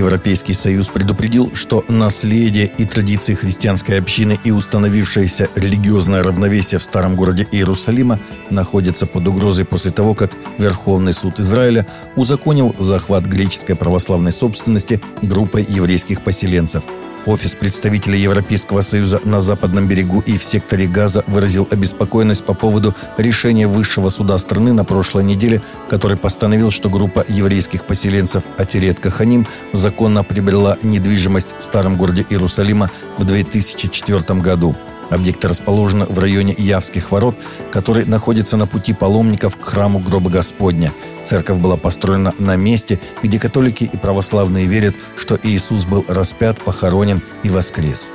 Европейский Союз предупредил, что наследие и традиции христианской общины и установившееся религиозное равновесие в старом городе Иерусалима находятся под угрозой после того, как Верховный суд Израиля узаконил захват греческой православной собственности группой еврейских поселенцев – Офис представителя Европейского Союза на Западном берегу и в секторе Газа выразил обеспокоенность по поводу решения высшего суда страны на прошлой неделе, который постановил, что группа еврейских поселенцев Атерет Каханим законно приобрела недвижимость в старом городе Иерусалима в 2004 году. Объект расположен в районе Явских ворот, который находится на пути паломников к храму Гроба Господня. Церковь была построена на месте, где католики и православные верят, что Иисус был распят, похоронен и воскрес.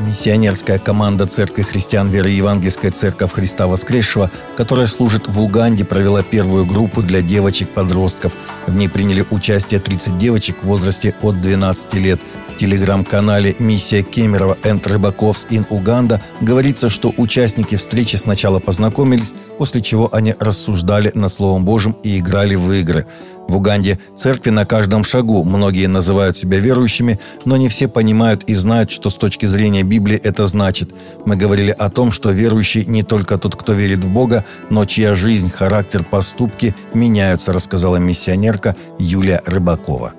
Миссионерская команда Церкви христиан веры Евангельская Церковь Христа Воскресшего, которая служит в Уганде, провела первую группу для девочек-подростков. В ней приняли участие 30 девочек в возрасте от 12 лет телеграм-канале «Миссия Кемерова энд Рыбаковс ин Уганда» говорится, что участники встречи сначала познакомились, после чего они рассуждали над Словом Божьим и играли в игры. В Уганде церкви на каждом шагу, многие называют себя верующими, но не все понимают и знают, что с точки зрения Библии это значит. Мы говорили о том, что верующий не только тот, кто верит в Бога, но чья жизнь, характер, поступки меняются, рассказала миссионерка Юлия Рыбакова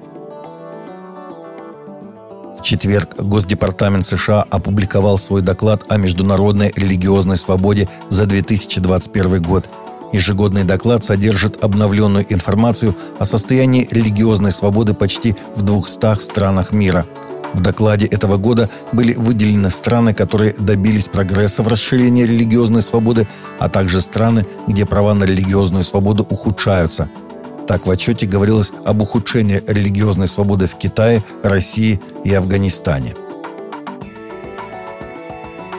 четверг Госдепартамент США опубликовал свой доклад о международной религиозной свободе за 2021 год. Ежегодный доклад содержит обновленную информацию о состоянии религиозной свободы почти в 200 странах мира. В докладе этого года были выделены страны, которые добились прогресса в расширении религиозной свободы, а также страны, где права на религиозную свободу ухудшаются – так в отчете говорилось об ухудшении религиозной свободы в Китае, России и Афганистане.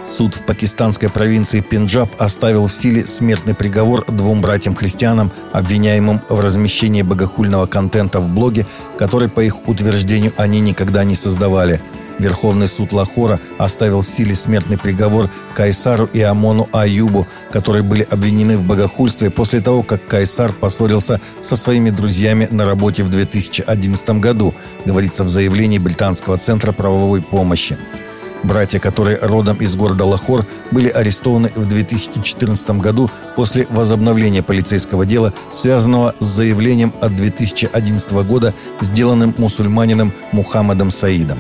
Суд в пакистанской провинции Пенджаб оставил в силе смертный приговор двум братьям-христианам, обвиняемым в размещении богохульного контента в блоге, который, по их утверждению, они никогда не создавали – Верховный суд Лахора оставил в силе смертный приговор Кайсару и Амону Аюбу, которые были обвинены в богохульстве после того, как Кайсар поссорился со своими друзьями на работе в 2011 году, говорится в заявлении Британского центра правовой помощи. Братья, которые родом из города Лахор, были арестованы в 2014 году после возобновления полицейского дела, связанного с заявлением от 2011 года, сделанным мусульманином Мухаммадом Саидом.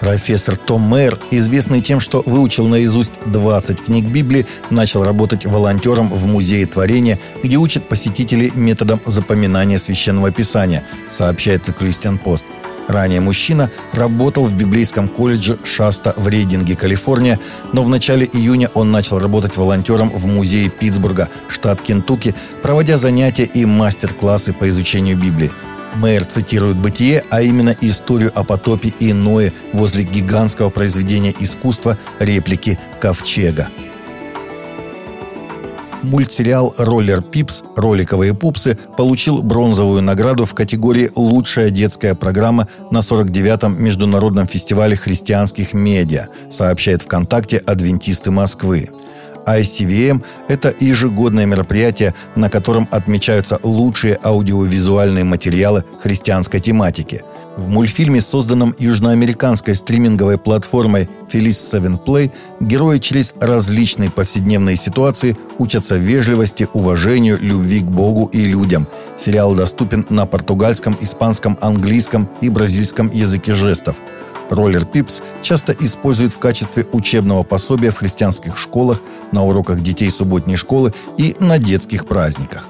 Профессор Том Мэр, известный тем, что выучил наизусть 20 книг Библии, начал работать волонтером в Музее творения, где учат посетителей методом запоминания священного писания, сообщает The Christian Post. Ранее мужчина работал в библейском колледже Шаста в Рейдинге, Калифорния, но в начале июня он начал работать волонтером в музее Питтсбурга, штат Кентукки, проводя занятия и мастер-классы по изучению Библии. Мэр цитирует «Бытие», а именно историю о потопе и Ное возле гигантского произведения искусства реплики «Ковчега». Мультсериал «Роллер Пипс. Роликовые пупсы» получил бронзовую награду в категории «Лучшая детская программа» на 49-м Международном фестивале христианских медиа, сообщает ВКонтакте «Адвентисты Москвы». ICVM – это ежегодное мероприятие, на котором отмечаются лучшие аудиовизуальные материалы христианской тематики. В мультфильме, созданном южноамериканской стриминговой платформой Felice 7 Play, герои через различные повседневные ситуации учатся вежливости, уважению, любви к Богу и людям. Сериал доступен на португальском, испанском, английском и бразильском языке жестов – Роллер Пипс часто используют в качестве учебного пособия в христианских школах, на уроках детей субботней школы и на детских праздниках.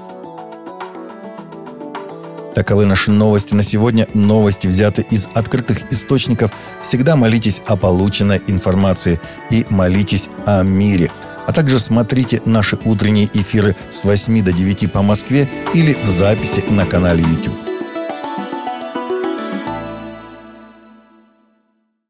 Таковы наши новости на сегодня. Новости взяты из открытых источников. Всегда молитесь о полученной информации и молитесь о мире. А также смотрите наши утренние эфиры с 8 до 9 по Москве или в записи на канале YouTube.